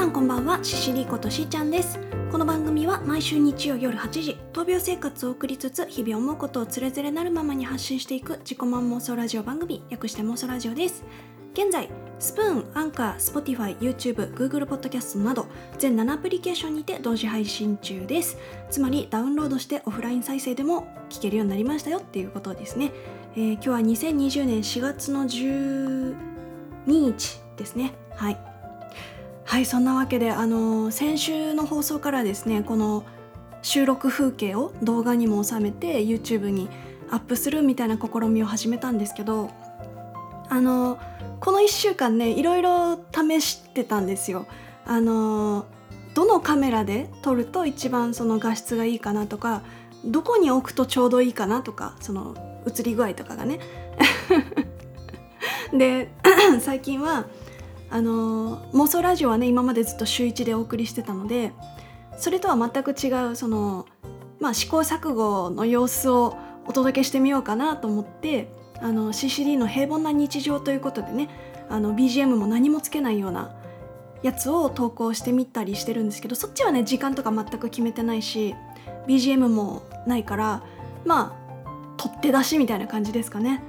さんこんばんはシシリことしーちゃんです。この番組は毎週日曜夜8時闘病生活を送りつつ日々思うことをつれづれなるままに発信していく自己満妄想ラジオ番組略して妄想ラジオです。現在 Spoon、アンカー、 Spotify、YouTube、Google ポッドキャストなど全7アプリケーションにて同時配信中です。つまりダウンロードしてオフライン再生でも聞けるようになりましたよっていうことですね、えー今日は2020年4月の12日ですね。はい。はいそんなわけであの先週の放送からですねこの収録風景を動画にも収めて YouTube にアップするみたいな試みを始めたんですけどあのこの1週間ねいろいろ試してたんですよ。あのどのカメラで撮ると一番その画質がいいかなとかどこに置くとちょうどいいかなとかその映り具合とかがね。で 最近はあの妄想ラジオはね今までずっと週1でお送りしてたのでそれとは全く違うその、まあ、試行錯誤の様子をお届けしてみようかなと思ってあの CCD の平凡な日常ということでねあの BGM も何もつけないようなやつを投稿してみたりしてるんですけどそっちはね時間とか全く決めてないし BGM もないからまあ取って出しみたいな感じですかね。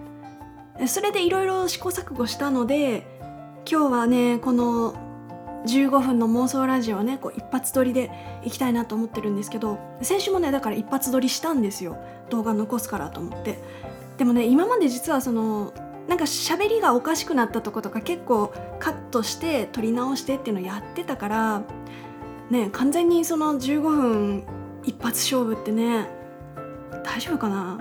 それでいろいろ試行錯誤したので今日はねこの15分の妄想ラジオをねこう一発撮りでいきたいなと思ってるんですけど先週もねだから一発撮りしたんですよ。動画残すからと思って。でもね今まで実はそのなんか喋りがおかしくなったとことか結構カットして撮り直してっていうのやってたからね完全にその15分一発勝負ってね大丈夫かな？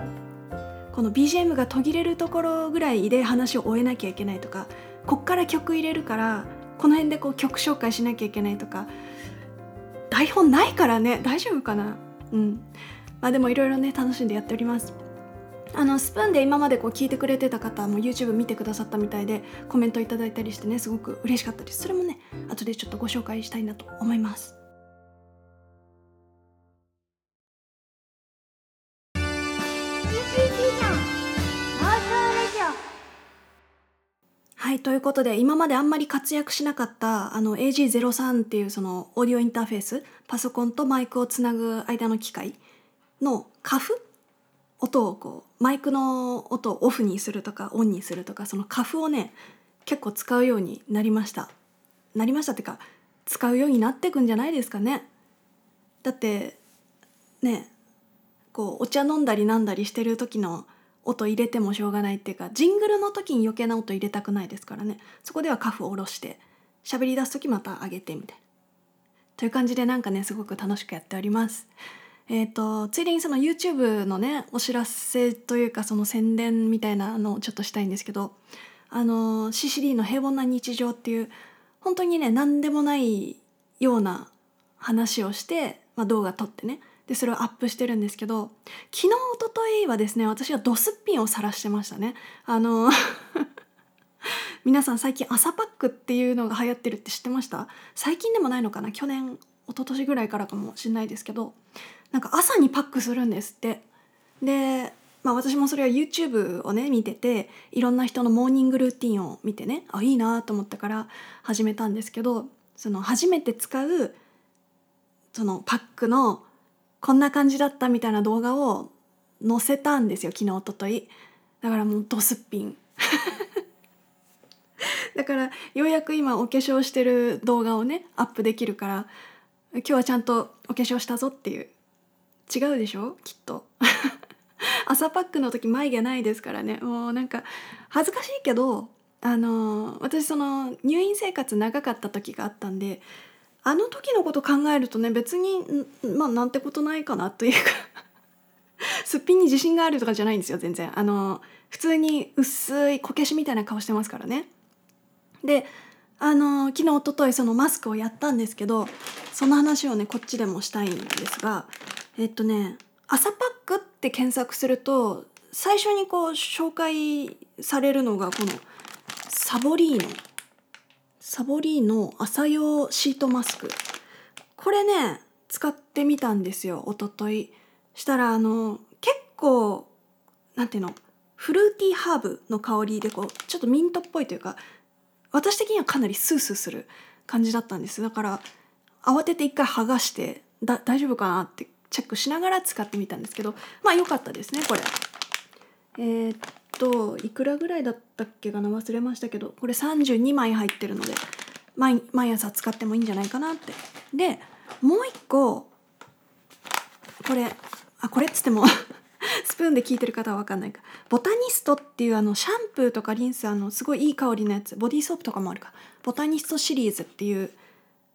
この BGM が途切れるところぐらいで話を終えなきゃいけないとかこっから曲入れるからこの辺でこう曲紹介しなきゃいけないとか台本ないからね大丈夫かな？うん。まあでもいろいろね楽しんでやっております。あのスプーンで今までこう聞いてくれてた方も YouTube 見てくださったみたいでコメントいただいたりしてねすごく嬉しかったです。それもね後でちょっとご紹介したいなと思います。はいということで今まであんまり活躍しなかったあの AG03 っていうそのオーディオインターフェースパソコンとマイクをつなぐ間の機械のカフ音をこうマイクの音をオフにするとかオンにするとかそのカフをね結構使うようになりました。なりましたっていうか使うようになってくんじゃないですかね。だってねこうお茶飲んだりなんだりしてる時の音入れてもしょうがないっていうかジングルの時に余計な音入れたくないですからね。そこではカフを下ろして喋り出す時また上げてみたいな。という感じでなんかねすごく楽しくやっております。えー、とついでにその YouTube のねお知らせというかその宣伝みたいなのをちょっとしたいんですけどあの CCD の平凡な日常っていう本当にね何でもないような話をして、まあ、動画撮ってねでそれをアップしてるんですけど昨日一昨日はですね私はドスッピンを晒してましたね。あの 皆さん最近朝パックっていうのが流行ってるって知ってました？最近でもないのかな？去年一昨年ぐらいからかもしれないですけど。なんか朝にパックするんですって。でまあ私もそれは YouTube をね見てていろんな人のモーニングルーティンを見てねあいいなと思ったから始めたんですけどその初めて使うそのパックのこんな感じだったみたいな動画を載せたんですよ昨日一昨日。だからもうドスッピン。だからようやく今お化粧してる動画をねアップできるから今日はちゃんとお化粧したぞっていう。違うでしょ？きっと。朝パックの時眉毛ないですからね。もうなんか恥ずかしいけどあの私その入院生活長かった時があったんであの時のこと考えるとね別にまあなんてことないかなというか すっぴんに自信があるとかじゃないんですよ全然。あの普通に薄いこけしみたいな顔してますからね。であの昨日一昨日そのマスクをやったんですけどその話をねこっちでもしたいんですがえっとね朝パックって検索すると最初にこう紹介されるのがこのサボリーノ。サボリーノ朝用シートマスク。これね使ってみたんですよ一昨日したらあの結構なんていうのフルーティーハーブの香りでこうちょっとミントっぽいというか私的にはかなりスースーする感じだったんです。だから慌てて一回剥がしてだ大丈夫かなってチェックしながら使ってみたんですけどまあ良かったですねこれ。えー、っといくらぐらいだったっけかな？忘れましたけどこれ32枚入ってるので毎毎朝使ってもいいんじゃないかなって。でもう一個これあこれっつっても スプーンで聞いてる方は分かんないか。ボタニストっていうあのシャンプーとかリンスあのすごいいい香りのやつ。ボディーソープとかもあるか。ボタニストシリーズっていう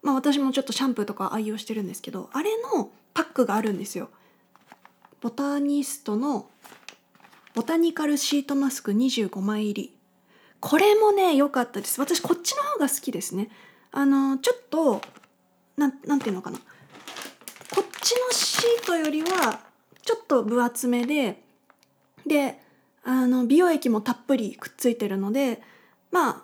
まあ私もちょっとシャンプーとか愛用してるんですけどあれのパックがあるんですよ。ボタニストのボタニカルシートマスク25枚入り。これもね良かったです。私こっちの方が好きですね。あのちょっとなんなんていうのかな。こっちのシートよりはちょっと分厚めでであの美容液もたっぷりくっついてるのでまあ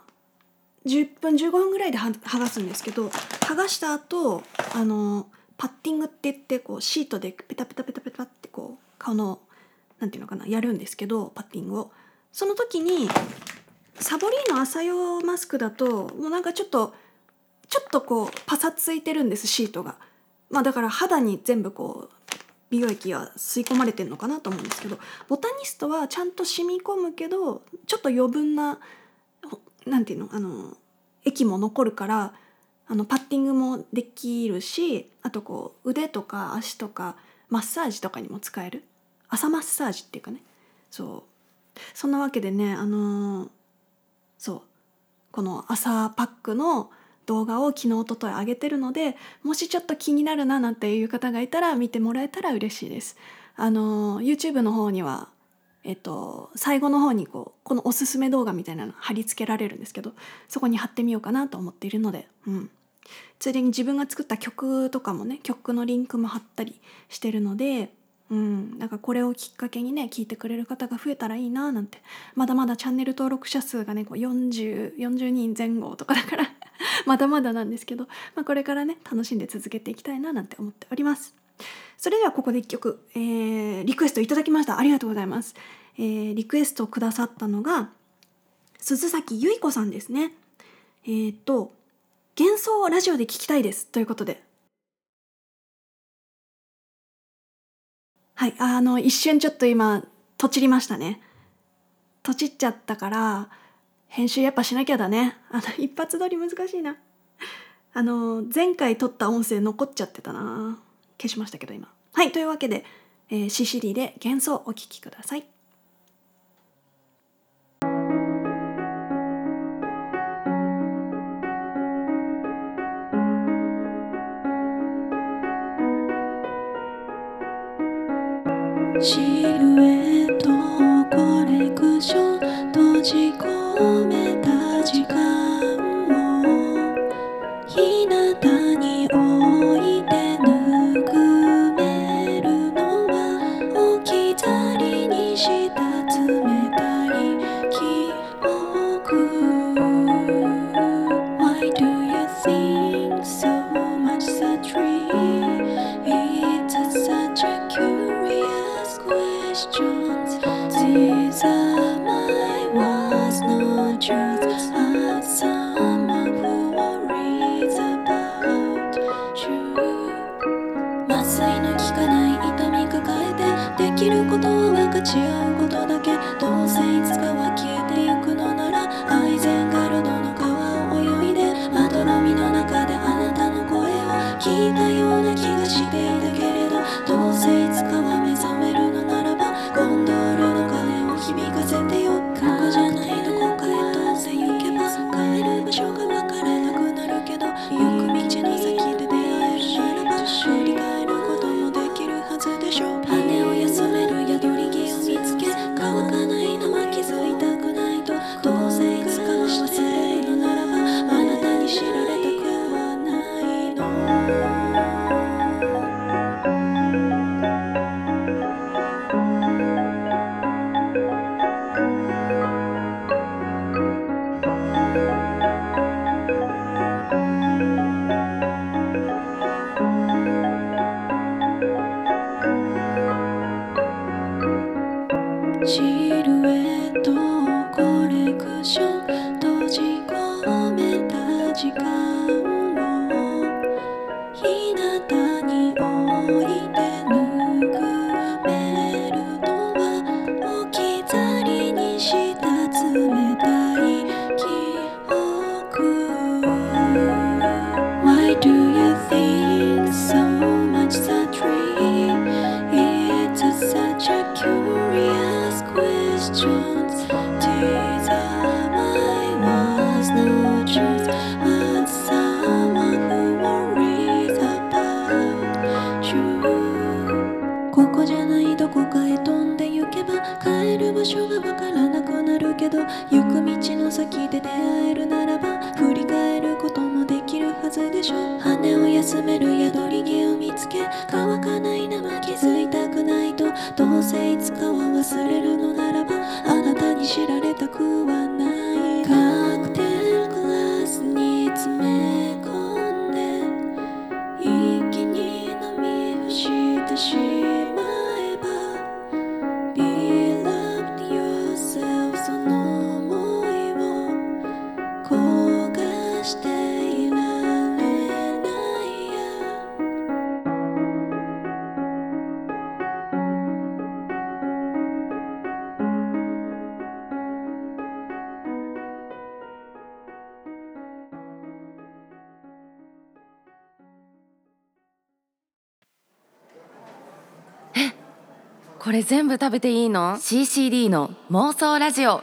10分15分ぐらいで剥がすんですけど剥がした後あのパッティングって言ってこうシートでペタペタペタペタってこう顔のなんていうのかなやるんですけどパッティングをその時にサボリーの朝用マスクだともうなんかちょっとちょっとこうパサついてるんですシートが。まあだから肌に全部こう美容液が吸い込まれてるのかなと思うんですけどボタニストはちゃんと染み込むけどちょっと余分ななんていうのあの液も残るからあのパッティングもできるしあとこう腕とか足とかマッサージとかにも使える朝マッサージっていうかね。そう。そんなわけでねあのー、そう。この朝パックの動画を昨日おととい上げてるのでもしちょっと気になるななんていう方がいたら見てもらえたら嬉しいです。あの YouTube の方にはえっと、最後の方にこうこのおすすめ動画みたいなの貼り付けられるんですけどそこに貼ってみようかなと思っているので、うん、ついでに自分が作った曲とかもね曲のリンクも貼ったりしてるので、うん、なんかこれをきっかけにね聞いてくれる方が増えたらいいななんて。まだまだチャンネル登録者数がねこう 40, 40人前後とかだから まだまだなんですけど、まあ、これからね楽しんで続けていきたいななんて思っております。それではここで1曲、えー、リクエストいただきました。ありがとうございます、えー、リクエストくださったのが鈴崎由衣子さんですね。えー、っと幻想をラジオで聞きたいですということで。はいあの一瞬ちょっと今とちりましたね。とちっちゃったから編集やっぱしなきゃだね。あの一発撮り難しいな。あの前回撮った音声残っちゃってたな。消しましたけど今。はいというわけで、えー、シシリで幻想お聴きください。シルエットコレクション閉じ込めた時間。これ全部食べていいの ?CCD の妄想ラジオ。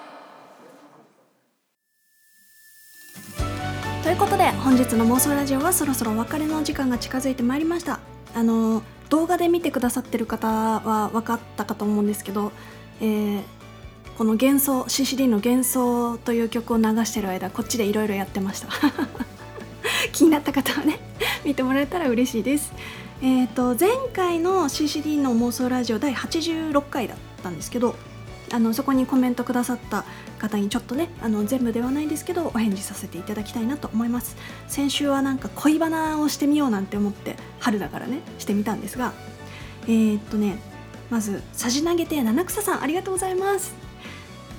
ということで本日の妄想ラジオはそろそろお別れの時間が近づいてまいりました。あの動画で見てくださってる方は分かったかと思うんですけど、えーこの幻想 CCD の幻想という曲を流してる間こっちでいろいろやってました。気になった方はね見てもらえたら嬉しいです。えっ、と前回の CCD の妄想ラジオ第86回だったんですけどあのそこにコメントくださった方にちょっとねあの全部ではないですけどお返事させていただきたいなと思います。先週はなんか恋バナをしてみようなんて思って春だからねしてみたんですがえーっとねまずさじ投げて七草さんありがとうございます。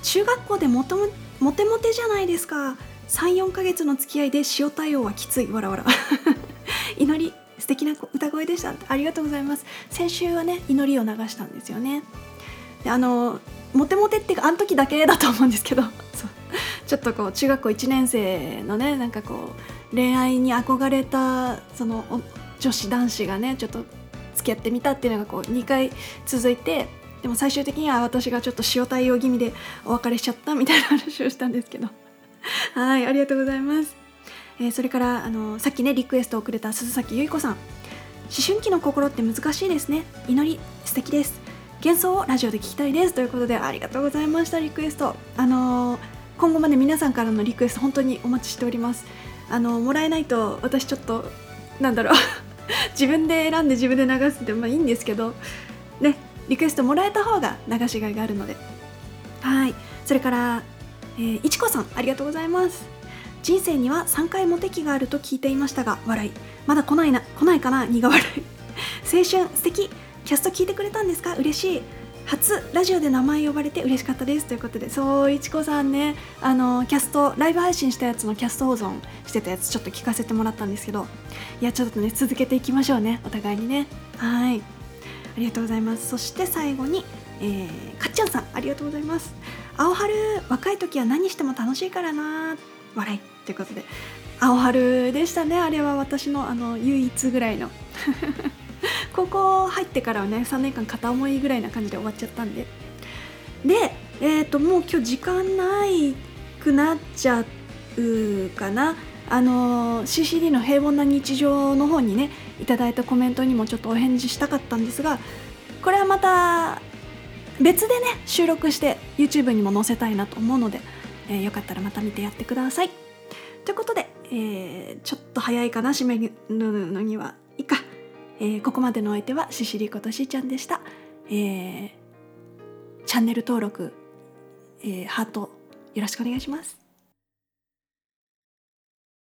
中学校でもともモテモテじゃないですか。34ヶ月の付き合いで塩対応はきつい。わらわら祈り。素敵な歌声でした。ありがとうございます。先週はね祈りを流したんですよね。であのモテモテっていうかあの時だけだと思うんですけど。そう。ちょっとこう中学校1年生のねなんかこう恋愛に憧れたその女子男子がねちょっと付き合ってみたっていうのがこう2回続いてでも最終的には私がちょっと塩対応気味でお別れしちゃったみたいな話をしたんですけど。はいありがとうございます、えーそれからあのさっきねリクエストをくれた鈴崎由衣子さん。思春期の心って難しいですね。祈り素敵です。幻想をラジオで聞きたいです。ということでありがとうございましたリクエスト。あのー今後まで皆さんからのリクエスト本当にお待ちしております。あのもらえないと私ちょっとなんだろう。自分で選んで自分で流すっていいんですけど。ねリクエストもらえた方が流しがいがあるので。はい。それから、えーいちこさんありがとうございます。人生には3回モテ期があると聞いていましたが笑い。まだ来ないな来ないかな苦笑い。青春素敵。キャスト聞いてくれたんですか？嬉しい。初ラジオで名前呼ばれて嬉しかったです。ということでそういちこさんね。あのキャストライブ配信したやつのキャスト保存してたやつちょっと聞かせてもらったんですけどいやちょっとね続けていきましょうねお互いにね。はい。ありがとうございます。そして最後に、えー、かっちゃんさんありがとうございます。青春若い時は何しても楽しいからな笑い。ということで。青春でしたねあれは私のあの唯一ぐらいの。高校入ってからはね3年間片思いぐらいな感じで終わっちゃったんで。でえっ、ともう今日時間ないくなっちゃうかな。あの CCD の平凡な日常の方にねいただいたコメントにもちょっとお返事したかったんですがこれはまた別でね収録して YouTube にも載せたいなと思うので、えーよかったらまた見てやってください。ということで、えーちょっと早いかな締めるのにはいいか、えーここまでのお相手はししりことしーちゃんでした、えーチャンネル登録、えーハートよろしくお願いします。